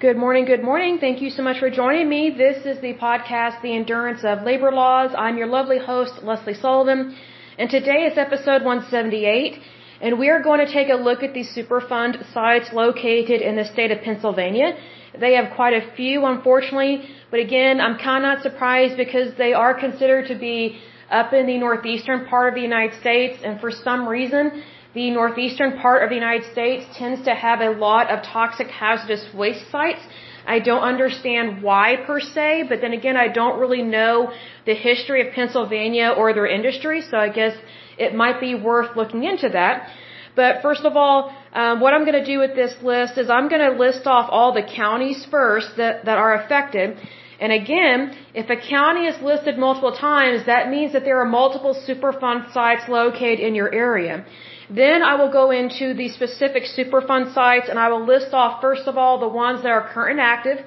Good morning, good morning. Thank you so much for joining me. This is the podcast, The Endurance of Labor Laws. I'm your lovely host, Lesley Sullivan, and today is episode 178, and we are going to take a look at the Superfund sites located in the state of Pennsylvania. They have quite a few, unfortunately, but again, I'm kind of not surprised because they are considered to be up in the northeastern part of the United States, and for some reason, the northeastern part of the United States tends to have a lot of toxic hazardous waste sites. I don't understand why per se, but then again, I don't really know the history of Pennsylvania or their industry, so I guess it might be worth looking into that. But first of all, um, what I'm going to do with this list is I'm going to list off all the counties first that, that are affected. And again, if a county is listed multiple times, that means that there are multiple Superfund sites located in your area. Then I will go into the specific Superfund sites and I will list off first of all the ones that are current and active.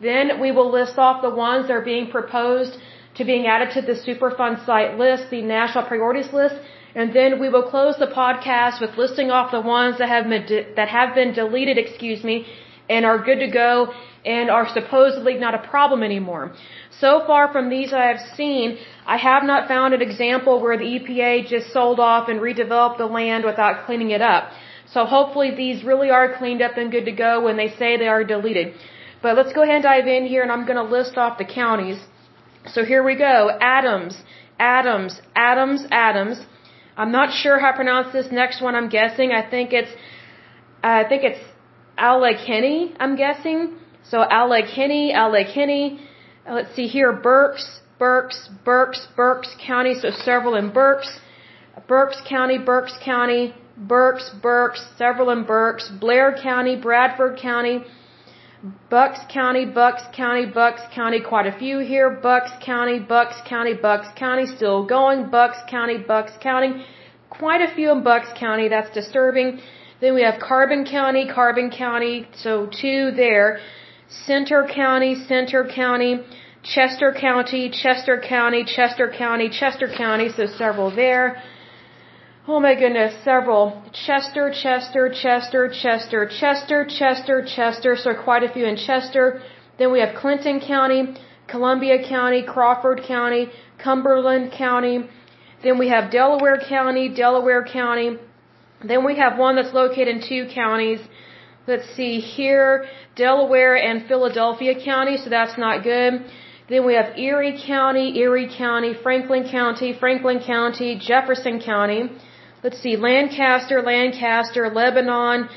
Then we will list off the ones that are being proposed to being added to the Superfund site list, the national priorities list. And then we will close the podcast with listing off the ones that have been, that have been deleted, excuse me, and are good to go and are supposedly not a problem anymore. So far from these I have seen, I have not found an example where the EPA just sold off and redeveloped the land without cleaning it up. So hopefully these really are cleaned up and good to go when they say they are deleted. But let's go ahead and dive in here and I'm going to list off the counties. So here we go. Adams, Adams, Adams, Adams. I'm not sure how to pronounce this next one. I'm guessing. I think it's, I think it's Allegheny, I'm guessing. So Allegheny, Allegheny. Uh, let's see here, Berks, Berks, Berks, Berks County, so several in Berks. Berks County, Berks County, Berks, Berks, several in Berks. Blair County, Bradford County, Bucks County, Bucks County, Bucks County, quite a few here. Bucks County, Bucks County, Bucks County, still going. Bucks County, Bucks County, quite a few in Bucks County, that's disturbing. Then we have Carbon County, Carbon County, so two there. Centre County, Centre County, Chester County, Chester County, Chester County, Chester County, so several there. Oh my goodness, several. Chester, Chester, Chester, Chester, Chester, Chester, Chester, so quite a few in Chester. Then we have Clinton County, Columbia County, Crawford County, Cumberland County. Then we have Delaware County, Delaware County. Then we have one that's located in two counties. Let's see here, Delaware and Philadelphia County, so that's not good. Then we have Erie County, Erie County, Franklin County, Franklin County, Jefferson County. Let's see, Lancaster, Lancaster, Lebanon,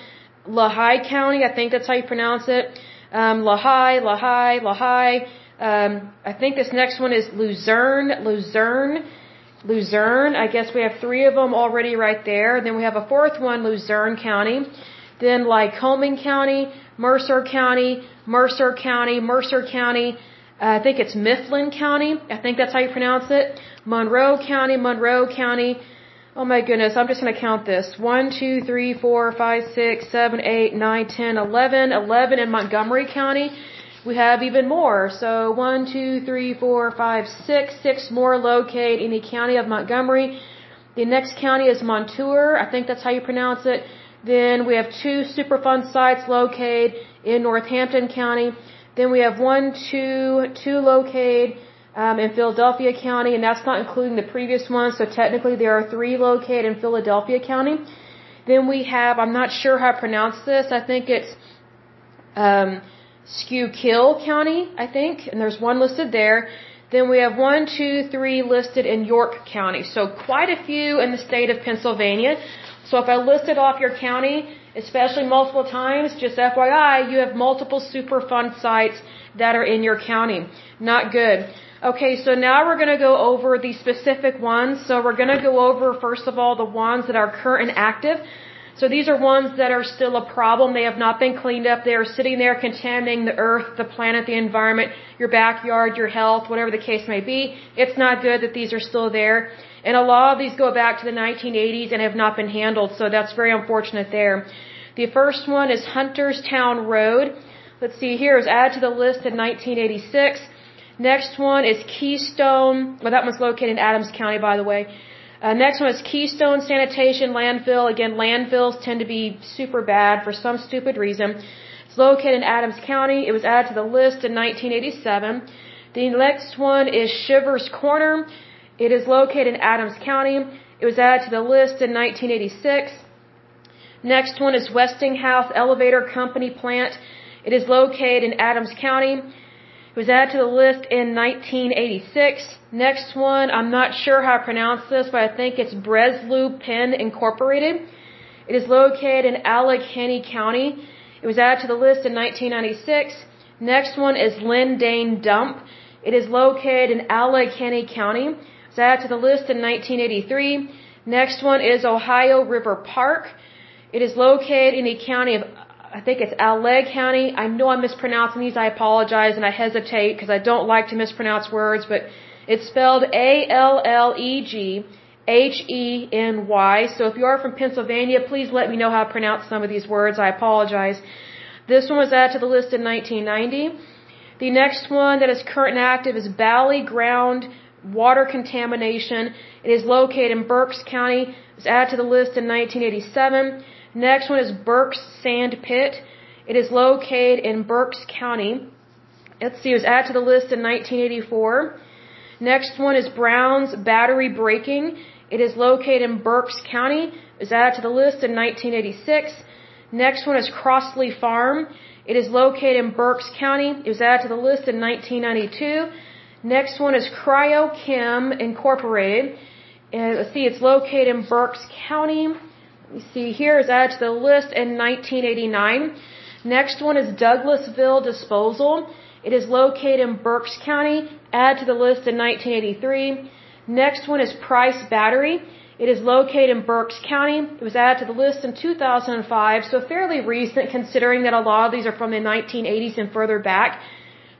Lehigh County, I think that's how you pronounce it. Um, Lehigh, Lehigh, Lehigh. Um, I think this next one is Luzerne, Luzerne, Luzerne. I guess we have three of them already right there. Then we have a fourth one, Luzerne County. Then like Lycoming County, Mercer County, Mercer County, Mercer County. Uh, I think it's Mifflin County. I think that's how you pronounce it. Monroe County, Monroe County. Oh my goodness, I'm just going to count this. 1, 2, 3, 4, 5, 6, 7, 8, 9, 10, 11. 11 in Montgomery County. We have even more. So 1, 2, 3, 4, 5, 6. 6 more locate in the county of Montgomery. The next county is Montour. I think that's how you pronounce it. Then we have two Superfund sites located in Northampton County. Then we have one, two, two located um, in Philadelphia County, and that's not including the previous one. So technically, there are three located in Philadelphia County. Then we have, I'm not sure how to pronounce this. I think it's um, Schuylkill County, I think, and there's one listed there. Then we have one, two, three listed in York County. So quite a few in the state of Pennsylvania. So if I listed off your county, especially multiple times, just FYI, you have multiple Superfund sites that are in your county. Not good. Okay, so now we're going to go over the specific ones. So we're going to go over, first of all, the ones that are current and active. So these are ones that are still a problem. They have not been cleaned up. They are sitting there contaminating the earth, the planet, the environment, your backyard, your health, whatever the case may be. It's not good that these are still there. And a lot of these go back to the 1980s and have not been handled, so that's very unfortunate there. The first one is Hunterstown Road. Let's see here, was added to the list in 1986. Next one is Keystone. Well, that one's located in Adams County, by the way. Uh, next one is Keystone Sanitation Landfill. Again, landfills tend to be super bad for some stupid reason. It's located in Adams County. It was added to the list in 1987. The next one is Shriver's Corner. It is located in Adams County. It was added to the list in 1986. Next one is Westinghouse Elevator Company plant. It is located in Adams County. It was added to the list in 1986. Next one, I'm not sure how to pronounce this, but I think it's Breslau Pen Incorporated. It is located in Allegheny County. It was added to the list in 1996. Next one is Lindane Dump. It is located in Allegheny County. Added to the list in 1983. Next one is Ohio River Park. It is located in the county of, I think it's Alleg County. I know I'm mispronouncing these. I apologize and I hesitate because I don't like to mispronounce words, but it's spelled A-L-L-E-G H-E-N-Y. So if you are from Pennsylvania, please let me know how to pronounce some of these words. I apologize. This one was added to the list in 1990. The next one that is current and active is Bally Ground Water Contamination. It is located in Berks County. It was added to the list in 1987. Next one is Berks Sand Pit. It is located in Berks County. Let's see, it was added to the list in 1984. Next one is Brown's Battery Breaking. It is located in Berks County. It was added to the list in 1986. Next one is Crossley Farm. It is located in Berks County. It was added to the list in 1992. Next one is Cryochem Incorporated. And let's see, it's located in Berks County. You see here is added to the list in 1989. Next one is Douglassville Disposal. It is located in Berks County. Added to the list in 1983. Next one is Price Battery. It is located in Berks County. It was added to the list in 2005, so fairly recent considering that a lot of these are from the 1980s and further back.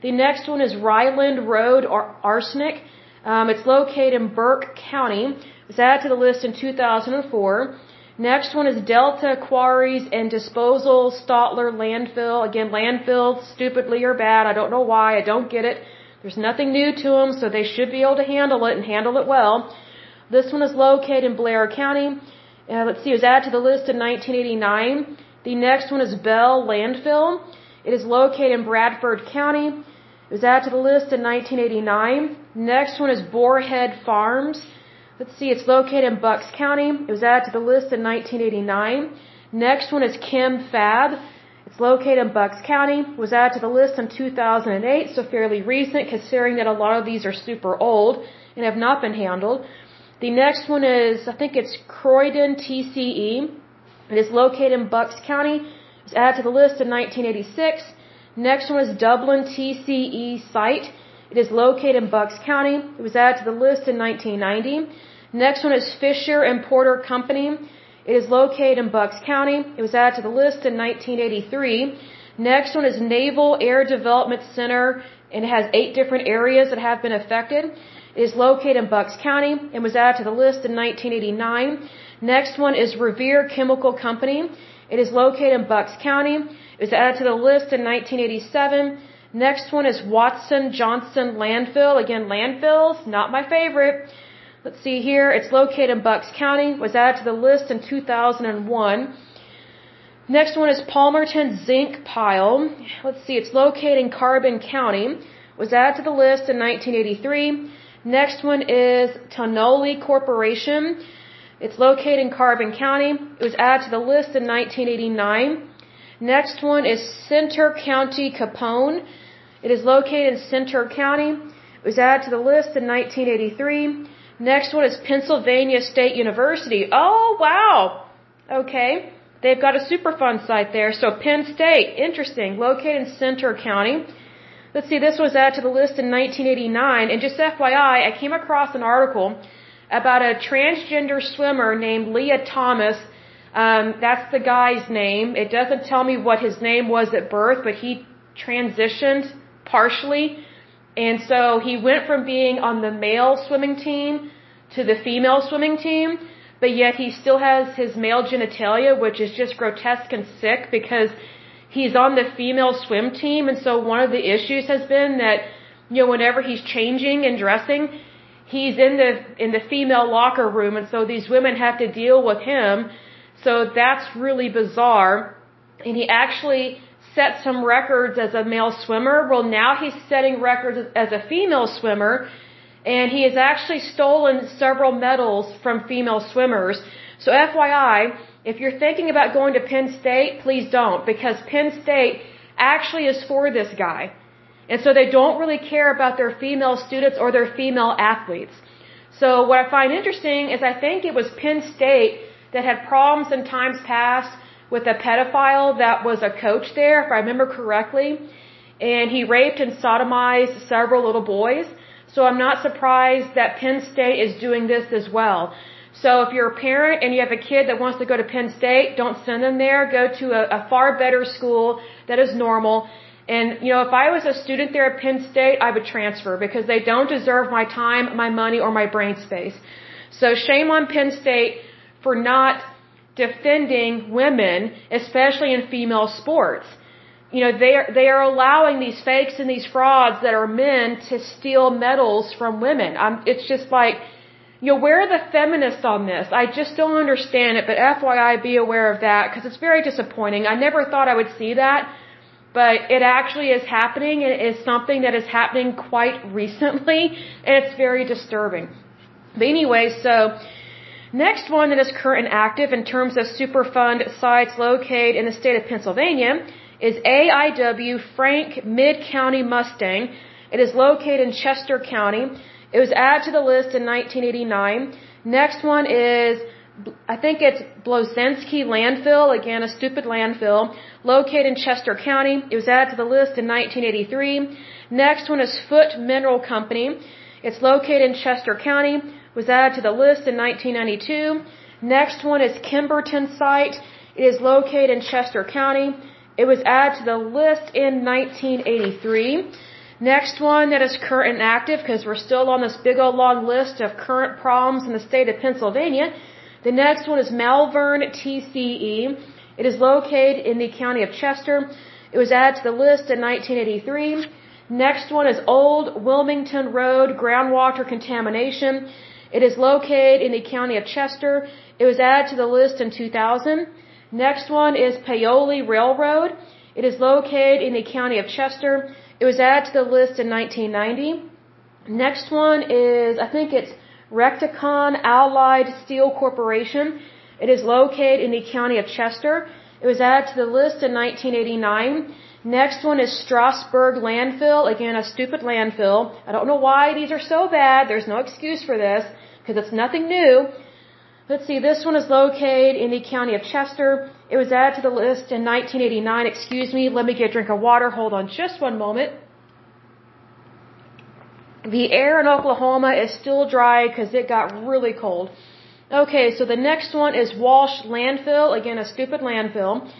The next one is Ryeland Road or Arsenic. Um, it's located in Burke County. It was added to the list in 2004. Next one is Delta Quarries and Disposal, Stotler Landfill. Again, landfill, stupidly or bad. I don't know why. I don't get it. There's nothing new to them, so they should be able to handle it and handle it well. This one is located in Blair County. Uh, let's see, it was added to the list in 1989. The next one is Bell Landfill. It is located in Bradford County. It was added to the list in 1989. Next one is Boarhead Farms. Let's see, it's located in Bucks County. It was added to the list in 1989. Next one is Chem-Fab. It's located in Bucks County. Was added to the list in 2008, so fairly recent considering that a lot of these are super old and have not been handled. The next one is, I think it's Croydon TCE. It is located in Bucks County. It was added to the list in 1986. Next one is Dublin TCE site. It is located in Bucks County. It was added to the list in 1990. Next one is Fischer and Porter Company. It is located in Bucks County. It was added to the list in 1983. Next one is Naval Air Development Center and it has eight different areas that have been affected. It is located in Bucks County and was added to the list in 1989. Next one is Revere Chemical Company. It is located in Bucks County. It was added to the list in 1987. Next one is Watson Johnson Landfill. Again, landfills, not my favorite. Let's see here. It's located in Bucks County. Was added to the list in 2001. Next one is Palmerton Zinc Pile. Let's see. It's located in Carbon County. Was added to the list in 1983. Next one is Tonolli Corporation. It's located in Carbon County. It was added to the list in 1989. Next one is Centre County Kepone. It is located in Centre County. It was added to the list in 1983. Next one is Pennsylvania State University. Oh, wow. Okay. They've got a Superfund site there. So Penn State, interesting, located in Centre County. Let's see, this was added to the list in 1989. And just FYI, I came across an article about a transgender swimmer named Lia Thomas. Um, that's the guy's name. It doesn't tell me what his name was at birth, but he transitioned partially and so he went from being on the male swimming team to the female swimming team, but yet he still has his male genitalia, which is just grotesque and sick because he's on the female swim team. And so one of the issues has been that, you know, whenever he's changing and dressing, he's in the, in the female locker room. And so these women have to deal with him. So that's really bizarre. And he actually set some records as a male swimmer. Well, now he's setting records as a female swimmer, and he has actually stolen several medals from female swimmers. So FYI, if you're thinking about going to Penn State, please don't, because Penn State actually is for this guy. And so they don't really care about their female students or their female athletes. So what I find interesting is I think it was Penn State that had problems in times past with a pedophile that was a coach there, if I remember correctly. And he raped and sodomized several little boys. So I'm not surprised that Penn State is doing this as well. So if you're a parent and you have a kid that wants to go to Penn State, don't send them there. Go to a, a far better school that is normal. And, you know, if I was a student there at Penn State, I would transfer because they don't deserve my time, my money, or my brain space. So shame on Penn State for not defending women, especially in female sports. You know, they are, they are allowing these fakes and these frauds that are men to steal medals from women. I'm, it's just like, you know, where are the feminists on this? I just don't understand it, but FYI, be aware of that because it's very disappointing. I never thought I would see that, but it actually is happening it is something that is happening quite recently and it's very disturbing. But anyway, so Next one that is current and active in terms of Superfund sites located in the state of Pennsylvania is AIW Frank Mid County Mustang. It is located in Chester County. It was added to the list in 1989. Next one is, I think it's Blosenski Landfill, again a stupid landfill, located in Chester County. It was added to the list in 1983. Next one is Foote Mineral Company. It's located in Chester County was added to the list in 1992. Next one is Kimberton site. It is located in Chester County. It was added to the list in 1983. Next one that is current and active because we're still on this big old long list of current problems in the state of Pennsylvania. The next one is Malvern TCE. It is located in the county of Chester. It was added to the list in 1983. Next one is Old Wilmington Road groundwater contamination. It is located in the county of Chester. It was added to the list in 2000. Next one is Paoli Railroad. It is located in the county of Chester. It was added to the list in 1990. Next one is, I think it's Recticon Allied Steel Corporation. It is located in the county of Chester. It was added to the list in 1989. Next one is Strasburg Landfill. Again, a stupid landfill. I don't know why these are so bad. There's no excuse for this because it's nothing new. Let's see, this one is located in the county of Chester. It was added to the list in 1989. Excuse me, let me get a drink of water. Hold on just one moment. The air in Oklahoma is still dry because it got really cold. Okay, so the next one is Walsh Landfill. Again, a stupid landfill.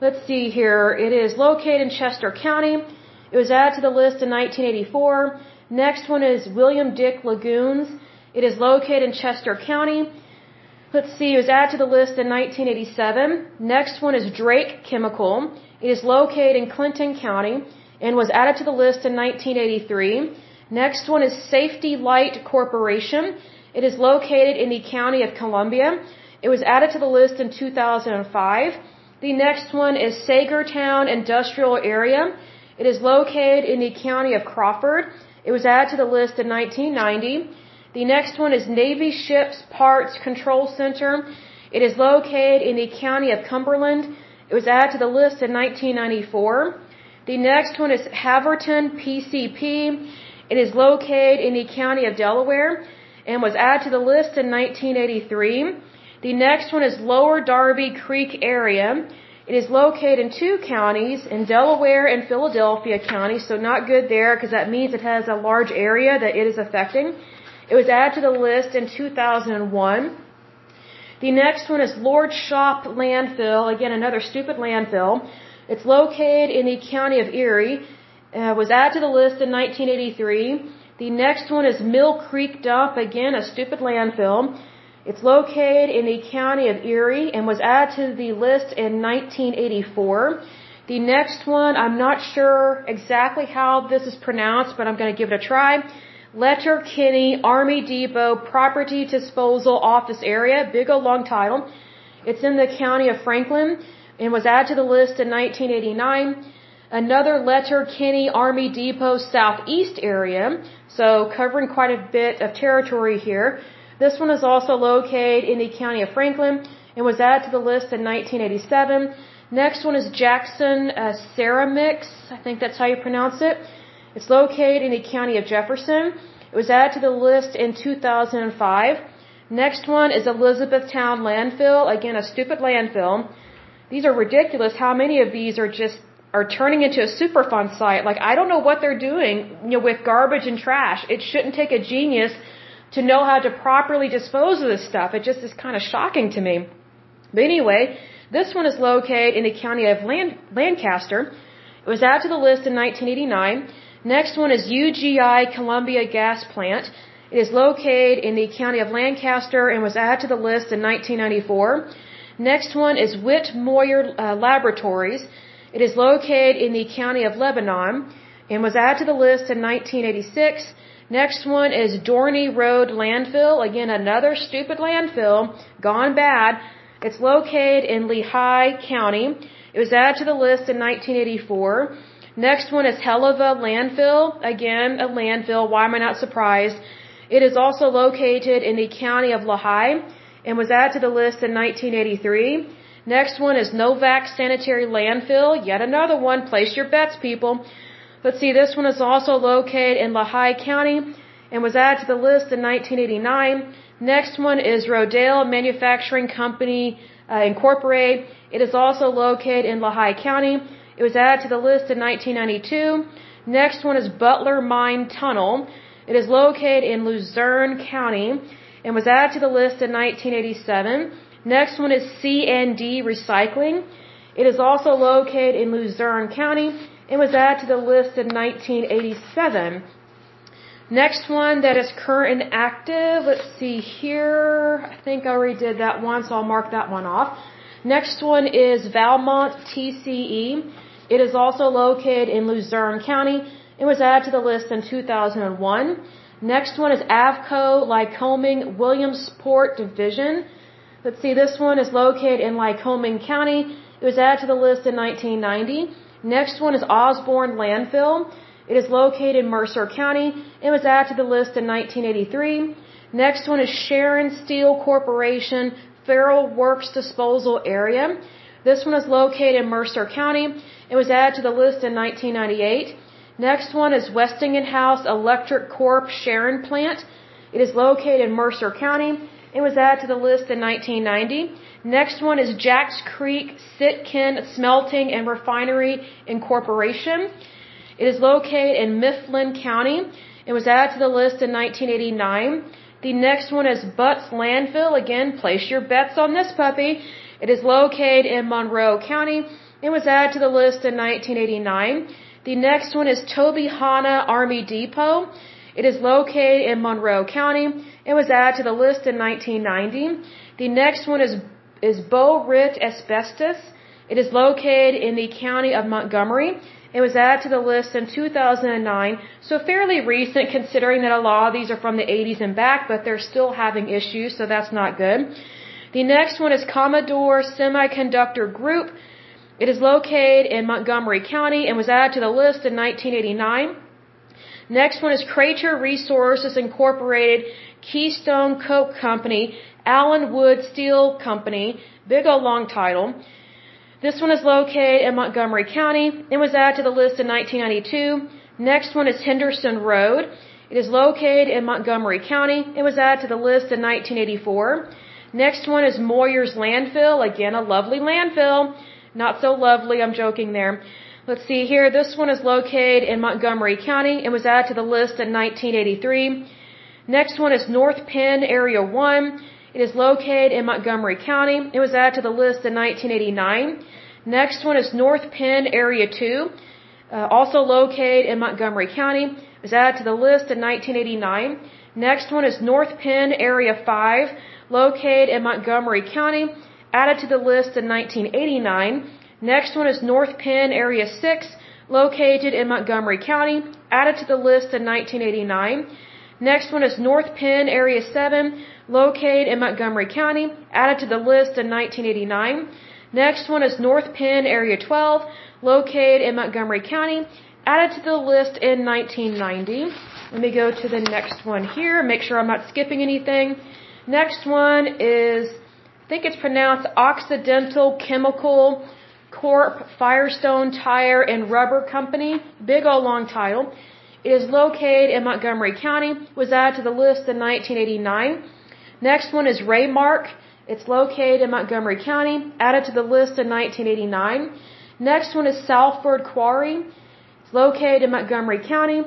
Let's see here. It is located in Chester County. It was added to the list in 1984. Next one is William Dick Lagoons. It is located in Chester County. Let's see, it was added to the list in 1987. Next one is Drake Chemical. It is located in Clinton County and was added to the list in 1983. Next one is Safety Light Corporation. It is located in the county of Columbia. It was added to the list in 2005. The next one is Saegertown Industrial Area. It is located in the county of Crawford. It was added to the list in 1990. The next one is Navy Ships Parts Control Center. It is located in the county of Cumberland. It was added to the list in 1994. The next one is Havertown PCP. It is located in the county of Delaware and was added to the list in 1983. The next one is Lower Darby Creek area. It is located in two counties, in Delaware and Philadelphia County, so not good there because that means it has a large area that it is affecting. It was added to the list in 2001. The next one is Lord-Shope Landfill, again another stupid landfill. It's located in the county of Erie. Uh, was added to the list in 1983. The next one is Mill Creek Dump, again a stupid landfill. It's located in the county of Erie and was added to the list in 1984. The next one, I'm not sure exactly how this is pronounced, but I'm going to give it a try. Letterkenny Army Depot Property Disposal Office Area, big old long title. It's in the county of Franklin and was added to the list in 1989. Another Letterkenny Army Depot southeast area, so covering quite a bit of territory here. This one is also located in the county of Franklin and was added to the list in 1987. Next one is Jackson uh, Ceramix. I think that's how you pronounce it. It's located in the county of Jefferson. It was added to the list in 2005. Next one is Elizabethtown landfill. Again, a stupid landfill. These are ridiculous. How many of these are just are turning into a Superfund site? Like I don't know what they're doing, you know, with garbage and trash. It shouldn't take a genius to know how to properly dispose of this stuff. It just is kind of shocking to me. But anyway, this one is located in the county of Land, Lancaster. It was added to the list in 1989. Next one is UGI Columbia Gas Plant. It is located in the county of Lancaster and was added to the list in 1994. Next one is Whitmoyer uh, Laboratories. It is located in the county of Lebanon and was added to the list in 1986. Next one is Dorney Road Landfill. Again, another stupid landfill gone bad. It's located in Lehigh County. It was added to the list in 1984. Next one is Heleva Landfill. Again, a landfill. Why am I not surprised? It is also located in the county of Lehigh and was added to the list in 1983. Next one is Novak Sanitary Landfill. Yet another one. Place your bets, people. Let's see, this one is also located in Lehigh County and was added to the list in 1989. Next one is Rodale Manufacturing Company uh, Incorporated. It is also located in Lehigh County. It was added to the list in 1992. Next one is Butler Mine Tunnel. It is located in Luzerne County and was added to the list in 1987. Next one is C&D Recycling. It is also located in Luzerne County and was added to the list in 1987. Next one that is current and active, let's see here. I think I already did that one, so I'll mark that one off. Next one is Valmont TCE. It is also located in Luzerne County. It was added to the list in 2001. Next one is Avco Lycoming Williamsport Division. Let's see, this one is located in Lycoming County. It was added to the list in 1990. Next one is Osborne Landfill. It is located in Mercer County. It was added to the list in 1983. Next one is Sharon Steel Corporation Farrell Works Disposal Area. This one is located in Mercer County. It was added to the list in 1998. Next one is Westinghouse Electric Corp Sharon Plant. It is located in Mercer County. It was added to the list in 1990. Next one is Jacks Creek Sitkin Smelting and Refinery Incorporation. It is located in Mifflin County. It was added to the list in 1989. The next one is Butz Landfill. Again, place your bets on this puppy. It is located in Monroe County. It was added to the list in 1989. The next one is Tobyhanna Army Depot. It is located in Monroe County. It was added to the list in 1990. The next one is is BoRit Asbestos. It is located in the county of Montgomery. It was added to the list in 2009, so fairly recent considering that a lot of these are from the 80s and back, but they're still having issues, so that's not good. The next one is Commodore Semiconductor Group. It is located in Montgomery County and was added to the list in 1989. Next one is Crater Resources Incorporated, Keystone Coke Company, Alan Wood Steel Company, big old long title. This one is located in Montgomery County and was added to the list in 1992. Next one is Henderson Road. It is located in Montgomery County. It was added to the list in 1984. Next one is Moyers Landfill. Again, a lovely landfill. Not so lovely, I'm joking there. Let's see here. This one is located in Montgomery County. and was added to the list in 1983. Next one is North Penn Area 1. It is located in Montgomery County. It was added to the list in 1989. Next one is North Penn Area 2, uh, also located in Montgomery County. It was added to the list in 1989. Next one is North Penn Area 5, located in Montgomery County, added to the list in 1989. Next one is North Penn Area 6, located in Montgomery County, added to the list in 1989. Next one is North Penn Area 7, located in Montgomery County, added to the list in 1989. Next one is North Penn Area 12, located in Montgomery County, added to the list in 1990. Let me go to the next one here, make sure I'm not skipping anything. Next one is, I think it's pronounced Occidental Chemical Corp Firestone Tire and Rubber Company. Big old long title. It is located in Montgomery County, was added to the list in 1989. Next one is Raymark. It's located in Montgomery County, added to the list in 1989. Next one is Salford Quarry. It's located in Montgomery County,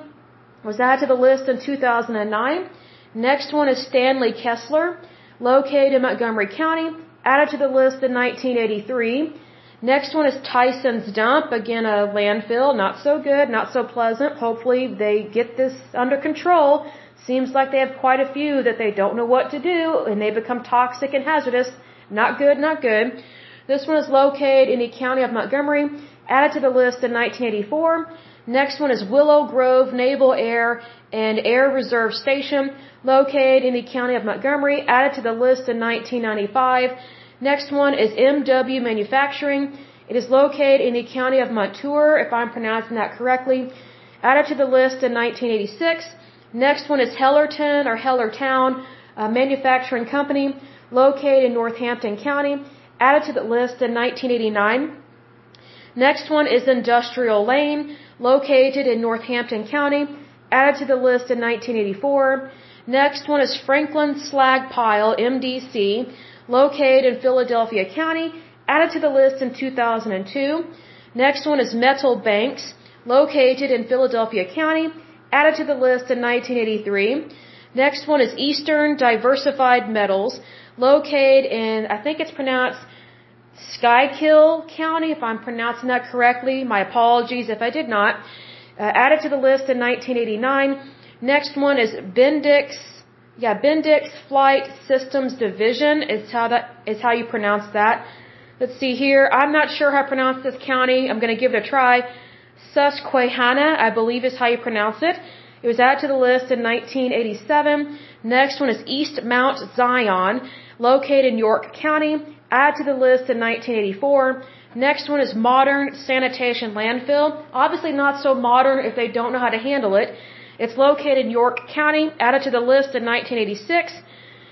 was added to the list in 2009. Next one is Stanley Kessler, located in Montgomery County, added to the list in 1983. Next one is Tyson's Dump, again a landfill, not so good, not so pleasant. Hopefully they get this under control. Seems like they have quite a few that they don't know what to do and they become toxic and hazardous. Not good, not good. This one is located in the county of Montgomery, added to the list in 1984. Next one is Willow Grove Naval Air and Air Reserve Station, located in the county of Montgomery, added to the list in 1995. Next one is MW Manufacturing. It is located in the county of Montour, if I'm pronouncing that correctly. Added to the list in 1986. Next one is Hellerton or Hellertown a Manufacturing Company, located in Northampton County. Added to the list in 1989. Next one is Industrial Lane, located in Northampton County. Added to the list in 1984. Next one is Franklin Slag Pile, MDC, located in Philadelphia County, added to the list in 2002. Next one is Metal Banks, located in Philadelphia County, added to the list in 1983. Next one is Eastern Diversified Metals, located in, I think it's pronounced Schuylkill County, if I'm pronouncing that correctly. My apologies if I did not. Uh, added to the list in 1989. Next one is Bendix yeah, Bendix Flight Systems Division is how that is how you pronounce that. Let's see here. I'm not sure how to pronounce this county. I'm going to give it a try. Susquehanna, I believe is how you pronounce it. It was added to the list in 1987. Next one is East Mount Zion, located in York County, added to the list in 1984. Next one is Modern Sanitation Landfill. Obviously not so modern if they don't know how to handle it. It's located in York County, added to the list in 1986.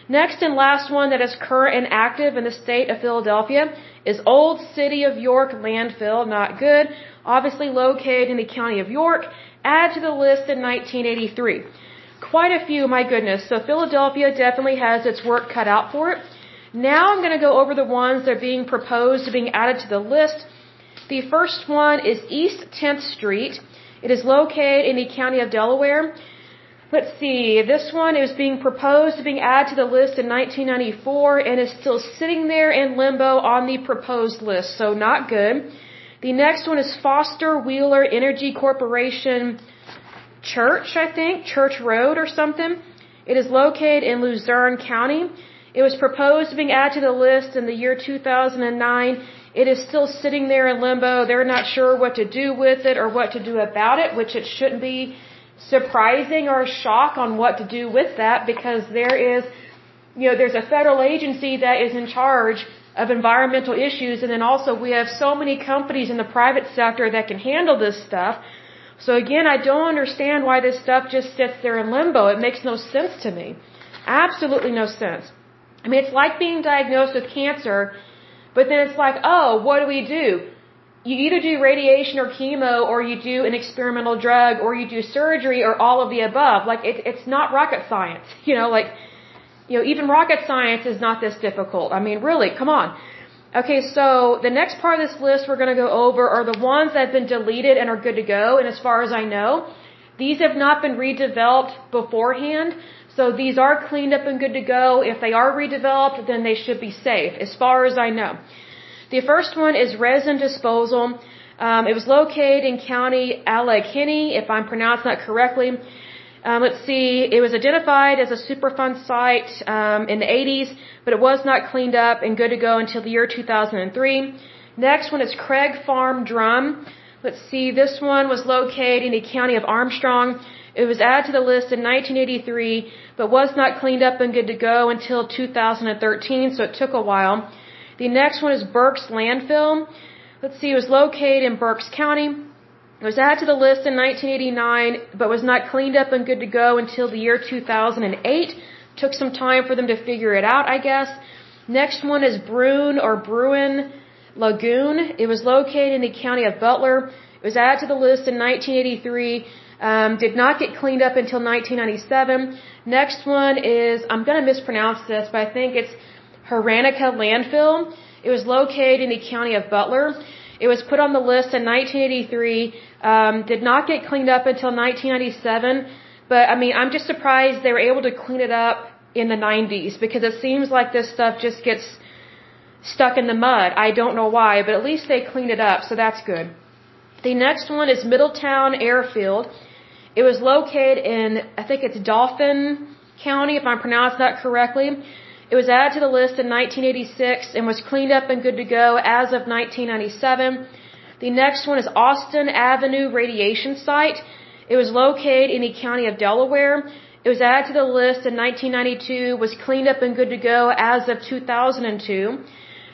Next and last one that is current and active in the state of Philadelphia is Old City of York Landfill, not good, obviously located in the county of York, added to the list in 1983. Quite a few, my goodness. So Philadelphia definitely has its work cut out for it. Now I'm going to go over the ones that are being proposed to being added to the list. The first one is East 10th Street. It is located in the county of Delaware. Let's see, this one is being proposed to being added to the list in 1994 and is still sitting there in limbo on the proposed list, so not good. The next one is Foster Wheeler Energy Corporation Church, I think, Church Road or something. It is located in Luzerne County. It was proposed to being added to the list in the year 2009 it is still sitting there in limbo. They're not sure what to do with it or what to do about it, which it shouldn't be surprising or a shock on what to do with that because there is, you know, there's a federal agency that is in charge of environmental issues and then also we have so many companies in the private sector that can handle this stuff. So again, I don't understand why this stuff just sits there in limbo. It makes no sense to me. Absolutely no sense. I mean, it's like being diagnosed with cancer but then it's like, oh, what do we do? You either do radiation or chemo, or you do an experimental drug, or you do surgery, or all of the above. Like, it, it's not rocket science. You know, like, you know, even rocket science is not this difficult. I mean, really, come on. Okay, so the next part of this list we're going to go over are the ones that have been deleted and are good to go. And as far as I know, these have not been redeveloped beforehand. So these are cleaned up and good to go. If they are redeveloped, then they should be safe, as far as I know. The first one is resin disposal. Um, it was located in County Allegheny, if I'm pronouncing that correctly. Um, let's see, it was identified as a Superfund site um, in the 80s, but it was not cleaned up and good to go until the year 2003. Next one is Craig Farm Drum. Let's see, this one was located in the county of Armstrong. It was added to the list in 1983, but was not cleaned up and good to go until 2013, so it took a while. The next one is Berks Landfill. Let's see, it was located in Berks County. It was added to the list in 1989, but was not cleaned up and good to go until the year 2008. Took some time for them to figure it out, I guess. Next one is Bruin or Bruin Lagoon. It was located in the county of Butler. Was added to the list in 1983. Um, did not get cleaned up until 1997. Next one is, I'm going to mispronounce this, but I think it's Haranica Landfill. It was located in the county of Butler. It was put on the list in 1983. Um, did not get cleaned up until 1997. But I mean, I'm just surprised they were able to clean it up in the 90s because it seems like this stuff just gets stuck in the mud. I don't know why, but at least they cleaned it up, so that's good. The next one is Middletown Airfield. It was located in, I think it's Dauphin County, if I'm pronouncing that correctly. It was added to the list in 1986 and was cleaned up and good to go as of 1997. The next one is Austin Avenue Radiation Site. It was located in the county of Delaware. It was added to the list in 1992, was cleaned up and good to go as of 2002.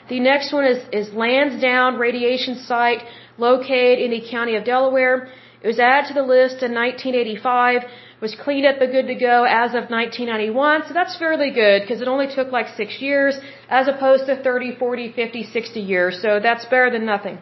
The next one is, is Lansdowne Radiation Site located in the county of Delaware. It was added to the list in 1985, was cleaned up and good to go as of 1991. So that's fairly good because it only took like six years as opposed to 30, 40, 50, 60 years. So that's better than nothing.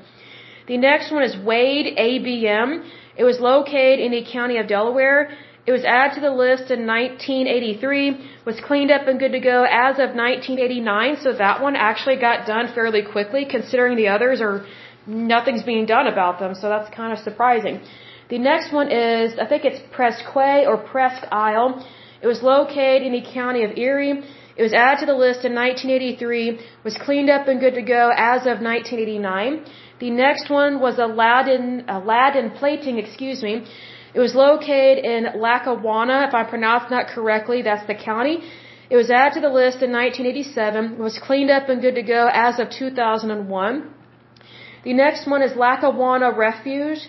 The next one is Wade ABM. It was located in the county of Delaware. It was added to the list in 1983, was cleaned up and good to go as of 1989, so that one actually got done fairly quickly considering the others are nothing's being done about them, so that's kind of surprising. The next one is, I think it's Presque or Presque Isle. It was located in the county of Erie. It was added to the list in 1983, was cleaned up and good to go as of 1989. The next one was Aladdin, Aladdin Plating, excuse me. It was located in Lackawanna, if I pronounced that correctly, that's the county. It was added to the list in 1987. It was cleaned up and good to go as of 2001. The next one is Lackawanna Refuge,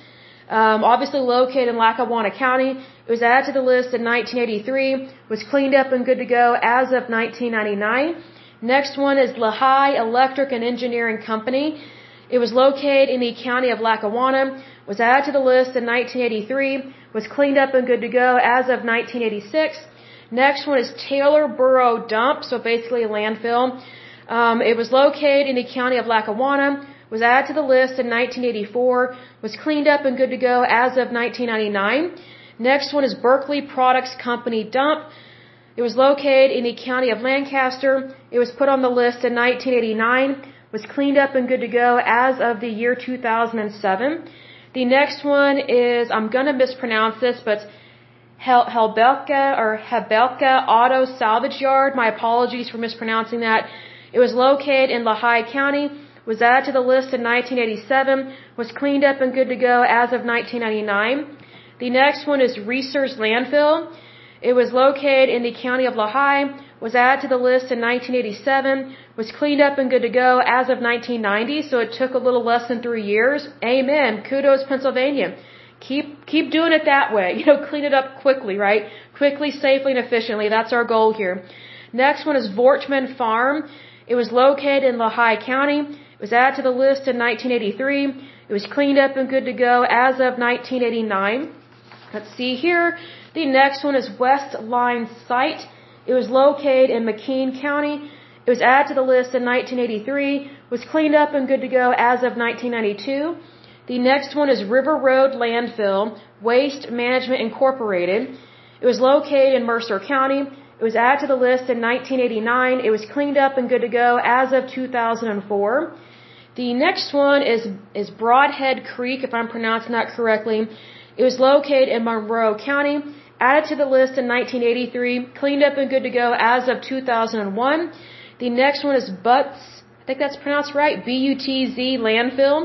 um, obviously located in Lackawanna County. It was added to the list in 1983. Was cleaned up and good to go as of 1999. Next one is Lehigh Electric and Engineering Company. It was located in the county of Lackawanna was added to the list in 1983, was cleaned up and good to go as of 1986. Next one is Taylor Borough Dump, so basically a landfill. Um, it was located in the county of Lackawanna, was added to the list in 1984, was cleaned up and good to go as of 1999. Next one is Berkeley Products Company Dump. It was located in the county of Lancaster. It was put on the list in 1989, was cleaned up and good to go as of the year 2007. The next one is, I'm going to mispronounce this, but Hel Helbelka or Hebelka Auto Salvage Yard. My apologies for mispronouncing that. It was located in Lehigh County, was added to the list in 1987, was cleaned up and good to go as of 1999. The next one is Research Landfill. It was located in the county of Lehigh, was added to the list in 1987, was cleaned up and good to go as of 1990, so it took a little less than three years. Amen. Kudos, Pennsylvania. Keep, keep doing it that way. You know, clean it up quickly, right? Quickly, safely, and efficiently. That's our goal here. Next one is Voortman Farm. It was located in Lehigh County. Was added to the list in 1983. It was cleaned up and good to go as of 1989. Let's see here. The next one is Westline Site. It was located in McKean County. It was added to the list in 1983, was cleaned up and good to go as of 1992. The next one is River Road Landfill, Waste Management Incorporated. It was located in Mercer County. It was added to the list in 1989. It was cleaned up and good to go as of 2004. The next one is, is Brodhead Creek, if I'm pronouncing that correctly. It was located in Monroe County added to the list in 1983, cleaned up and good to go as of 2001. The next one is Butz, I think that's pronounced right, B-U-T-Z landfill.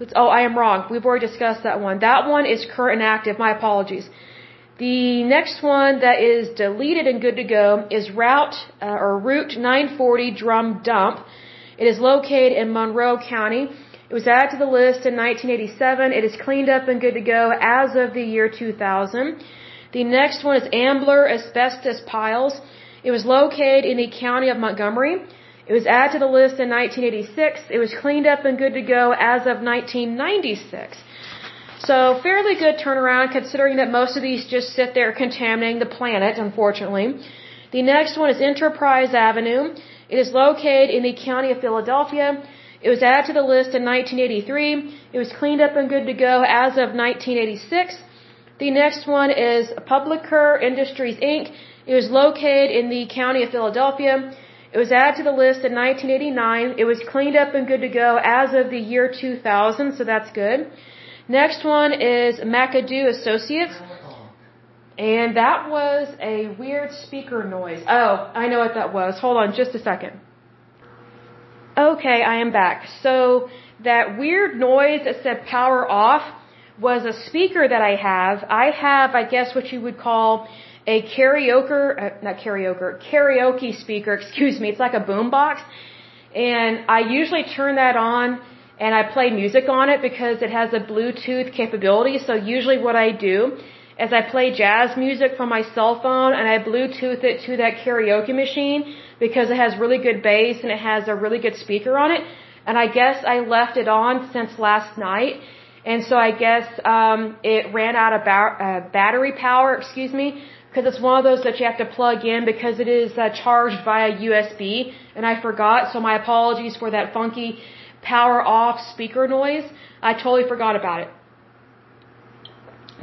Let's, oh, I am wrong. We've already discussed that one. That one is current and active. My apologies. The next one that is deleted and good to go is Route uh, or Route 940 Drum Dump. It is located in Monroe County. It was added to the list in 1987. It is cleaned up and good to go as of the year 2000. The next one is Ambler Asbestos Piles. It was located in the county of Montgomery. It was added to the list in 1986. It was cleaned up and good to go as of 1996. So fairly good turnaround considering that most of these just sit there contaminating the planet, unfortunately. The next one is Enterprise Avenue. It is located in the county of Philadelphia. It was added to the list in 1983. It was cleaned up and good to go as of 1986. The next one is Publicker Industries Inc. It was located in the county of Philadelphia. It was added to the list in 1989. It was cleaned up and good to go as of the year 2000, so that's good. Next one is McAdoo Associates. And that was a weird speaker noise. Oh, I know what that was. Hold on just a second. Okay, I am back. So that weird noise that said power off was a speaker that I have. I have, I guess, what you would call a karaoke, uh, not karaoke, karaoke speaker, excuse me. It's like a boombox. And I usually turn that on and I play music on it because it has a Bluetooth capability. So usually what I do is I play jazz music from my cell phone and I Bluetooth it to that karaoke machine because it has really good bass and it has a really good speaker on it. And I guess I left it on since last night. And so I guess um, it ran out of ba- uh, battery power, excuse me, because it's one of those that you have to plug in because it is uh, charged via USB. And I forgot, so my apologies for that funky power off speaker noise. I totally forgot about it.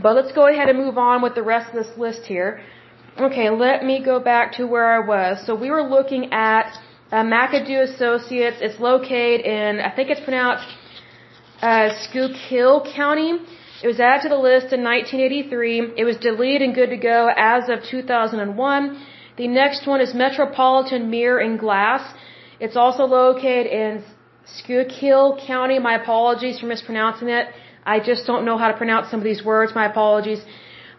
But let's go ahead and move on with the rest of this list here. Okay, let me go back to where I was. So we were looking at uh, McAdoo Associates. It's located in, I think it's pronounced uh, Schuylkill County. It was added to the list in 1983. It was deleted and good to go as of 2001. The next one is Metropolitan Mirror and Glass. It's also located in Schuylkill County. My apologies for mispronouncing it. I just don't know how to pronounce some of these words. My apologies.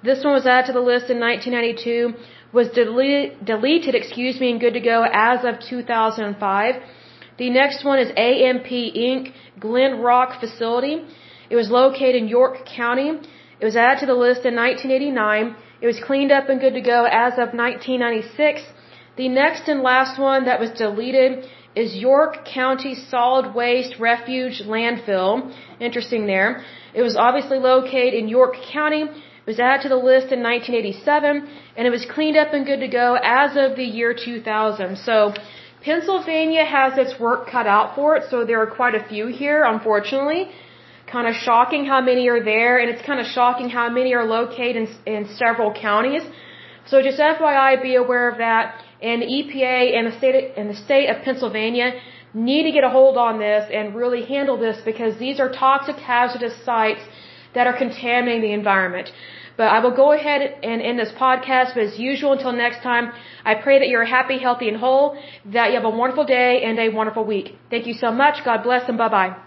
This one was added to the list in 1992, was deleted, deleted, excuse me, and good to go as of 2005. The next one is AMP Inc. Glen Rock Facility. It was located in York County. It was added to the list in 1989. It was cleaned up and good to go as of 1996. The next and last one that was deleted is York County Solid Waste Refuge Landfill. Interesting there. It was obviously located in York County. It was added to the list in 1987, and it was cleaned up and good to go as of the year 2000. So, Pennsylvania has its work cut out for it, so there are quite a few here, unfortunately. Kind of shocking how many are there, and it's kind of shocking how many are located in, in several counties. So just FYI, be aware of that and the EPA and the state and the state of Pennsylvania need to get a hold on this and really handle this because these are toxic hazardous sites that are contaminating the environment. But I will go ahead and end this podcast. But as usual, until next time, I pray that you're happy, healthy, and whole, that you have a wonderful day and a wonderful week. Thank you so much. God bless and bye bye.